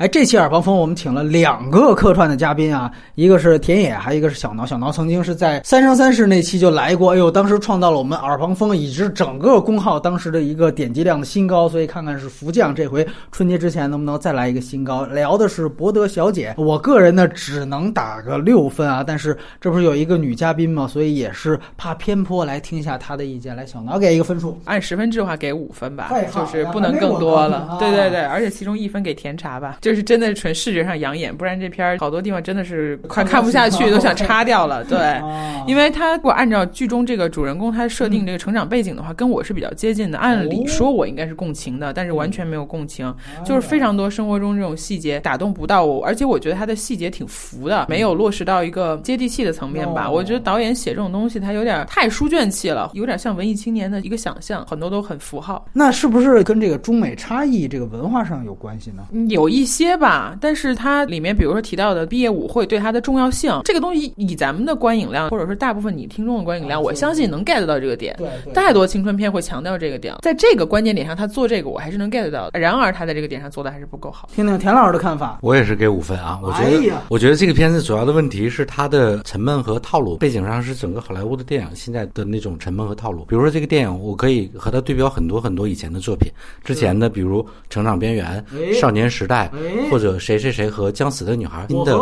哎，这期耳旁风我们请了两个客串的嘉宾啊，一个是田野，还有一个是小挠。小挠曾经是在《三生三世》那期就来过，哎呦，当时创造了我们耳旁风以及整个公号当时的一个点击量的新高。所以看看是福将这回春节之前能不能再来一个新高。聊的是博德小姐，我个人呢只能打个六分啊，但是这不是有一个女嘉宾嘛？所以也是怕偏颇，来听一下她的意见。来，小挠给一个分数，按十分制的话给五分吧就是不能更多了。对对对，而且其中一分给甜茶吧，就是真的是纯视觉上养眼，不然这片儿好多地方真的是快看不下去，都想掐掉了。对。哦 因为他如果按照剧中这个主人公他设定这个成长背景的话，跟我是比较接近的。按理说我应该是共情的，但是完全没有共情，就是非常多生活中这种细节打动不到我，而且我觉得他的细节挺浮的，没有落实到一个接地气的层面吧。哦我觉得导演写这种东西，他有点太书卷气了，有点像文艺青年的一个想象，很多都很符号。那是不是跟这个中美差异这个文化上有关系呢？有一些吧，但是它里面比如说提到的毕业舞会对它的重要性，这个东西以咱们的观影量，或者说大部分你听众的观影量，我相信能 get 到这个点。对对太多青春片会强调这个点，在这个关键点上，他做这个我还是能 get 到的。然而他在这个点上做的还是不够好。听听田老师的看法。我也是给五分啊，我觉得，哎我觉得这个片子主要的问题是它的沉闷和套路，背景上是整个好莱坞的电影现在的那种沉闷和套路。比如说这个电影，我可以和它对标很多很多以前的作品，之前的比如《成长边缘》哎少年时代》哎或者谁谁谁和将死的女孩》新的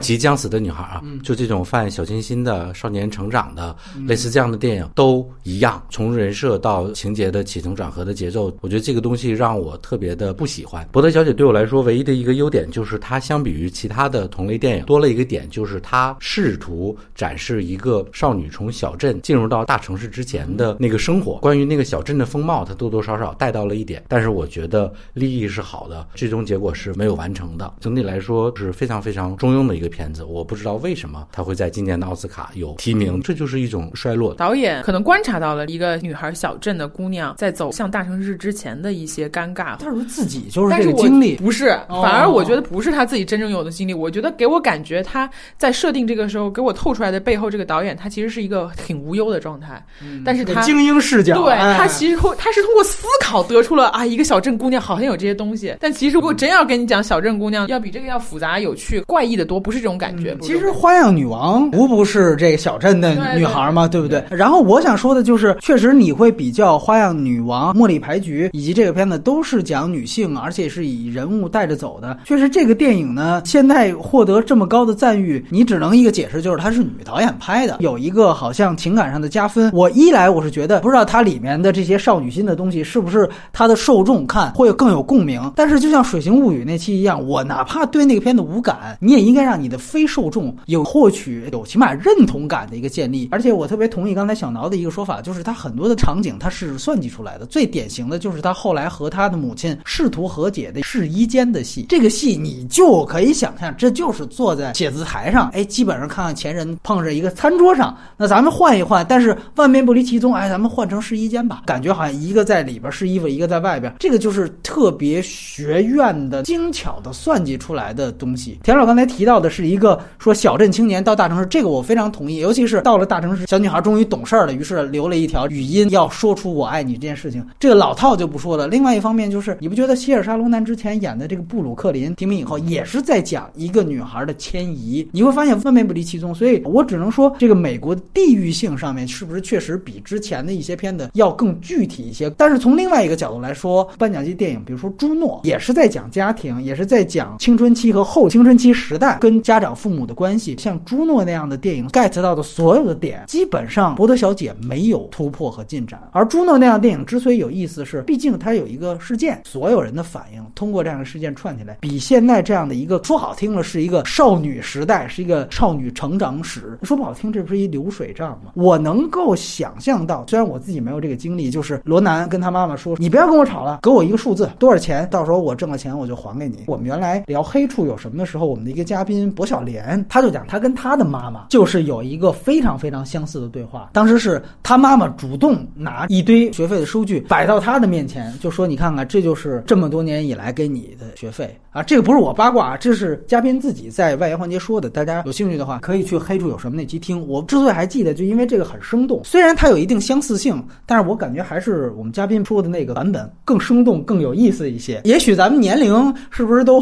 即将死的女孩啊，就这种犯小清新的少年成长的，类似这样的电影都一样，从人设到情节的起承转合的节奏，我觉得这个东西让我特别的不喜欢。博德小姐对我来说唯一的一个优点就是她相比于其他的同类电影多了一个点，就是她试图展示一个少女从小镇进入到大城市之前的那个生活，关于那个小镇的风貌，她多多少少带到了一点，但是我觉得立意是好的，最终结果是没有完成的。整体来说是非常非常中庸的一个片子，我不知道为什么他会在今年的奥斯卡有提名，这就是一种衰落。导演可能观察到了一个女孩小镇的姑娘在走向大城市之前的一些尴尬但是自己就是这个经历？不是，哦反而我觉得不是他自己真正有的经历。我觉得给我感觉他在设定这个时候给我透出来的背后，这个导演他其实是一个挺无忧的状态，但是他。精英视角，对哎他其实通他是通过思考得出了啊，一个小镇姑娘好像有这些东西，但其实如果真要跟你讲小镇姑娘，要比这个要复杂、有趣、怪异的多，不是这种感觉。其实花样女王无不是这个小镇的女孩嘛，对不对？然后我想说的就是，确实你会比较花样女王、茉莉牌局以及这个片子都是讲女性，而且是以人物带着走的。确实，这个电影呢，现在获得这么高的赞誉，你只能一个解释，就是它是女导演拍的，有一个好像情感上的加分。我一来我是觉得，不知道它里面的这些少女心的东西是不是它的受众看会更有共鸣。但是就像《水形物语》那期一样，我哪怕对那个片子无感，你也应该让你的非受众有获取有起码认同感的一个建立。而且我特别同意刚才小挠的一个说法，就是他很多的场景他是算计出来的。最典型的就是他后来和他的母亲试图和解的试衣间的戏，这个戏你就可以想象，这就是坐在写字台上，哎，基本上看看前人碰着一个餐桌上，那咱们换一换，但是万变不离其宗，哎，咱们换成试衣间吧，感觉好像一个在里边试衣服，一个在外边，这个就是特别学院的精巧的算计出来的东西。田老刚才提到的是一个说小镇青年到大城市，这个我非常同意，尤其是到了大城市，小女孩终于懂事儿了，于是留了一条语音要说出我爱你这件事情，这个老套就不说了。另外一方面就是，你不觉得希尔沙龙南之前演的这个布鲁克林提名以后，也是在讲一个女孩的迁移？你会发现万变不离其宗，所以我只能说，这个美国地域性上面是不是确实比之前的一些片子要更具体一些？但是从另外一个角度来说，颁奖季电影，比如说《朱诺》，也是在讲家庭，也是在讲青春期和后青春期时代跟家长父母的关系。像朱诺那样的电影 get 到的所有的点，基本上博德小姐没有突破和进展。而朱诺那样的电影之所以有意思是，毕竟它有一个事件，所有人的反应通过这样的事件串起来，比现在这样的一个说好听了是一个少女时代，是一个少女成长史，说不好听，这不是一流水账吗？我能够想象到，虽然我自己没有这个经历，就是罗南跟他妈妈说：“你不要跟我吵了，给我一个数字，多少钱？到时候我挣了钱我就还给你。”我们原来聊黑处有什么的时候，我们的一个嘉宾薄晓莲，他就讲他跟他的妈妈就是有一个非常非常相似的对话。当时是他妈妈主动拿一堆学费的收据摆到他的面前，就说：“你看看，这就是这么多年以来给你的学费啊！这个不是我八卦，这是嘉宾自己在外延环节说的。大家有兴趣的话，可以去黑处有什么那期听。我之所以还记得，就因为这个很生动，虽然它有一定相似性，但是我感觉还是我们嘉宾说的那个版本更生动、更有意思一些。也许咱们年龄是不是都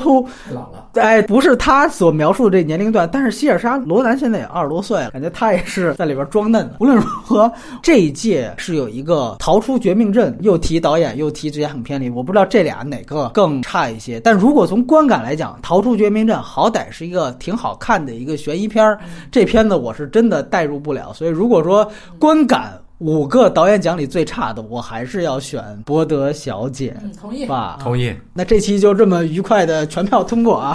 老了？哎，不是他所描述的这年龄段，但是希尔莎罗兰现在也二十多岁了，感觉他也是在里边装嫩的。无论如何，这一届是有一个逃出绝命镇，又提导演又提职业很偏离，我不知道这俩哪个更差一些。但如果从观感来讲，《逃出绝命镇》好歹是一个挺好看的一个悬疑片儿，这片子我是真的代入不了。所以如果说观感，五个导演奖里最差的，我还是要选《博德小姐》嗯，同意。吧。同意。那这期就这么愉快的全票通过啊！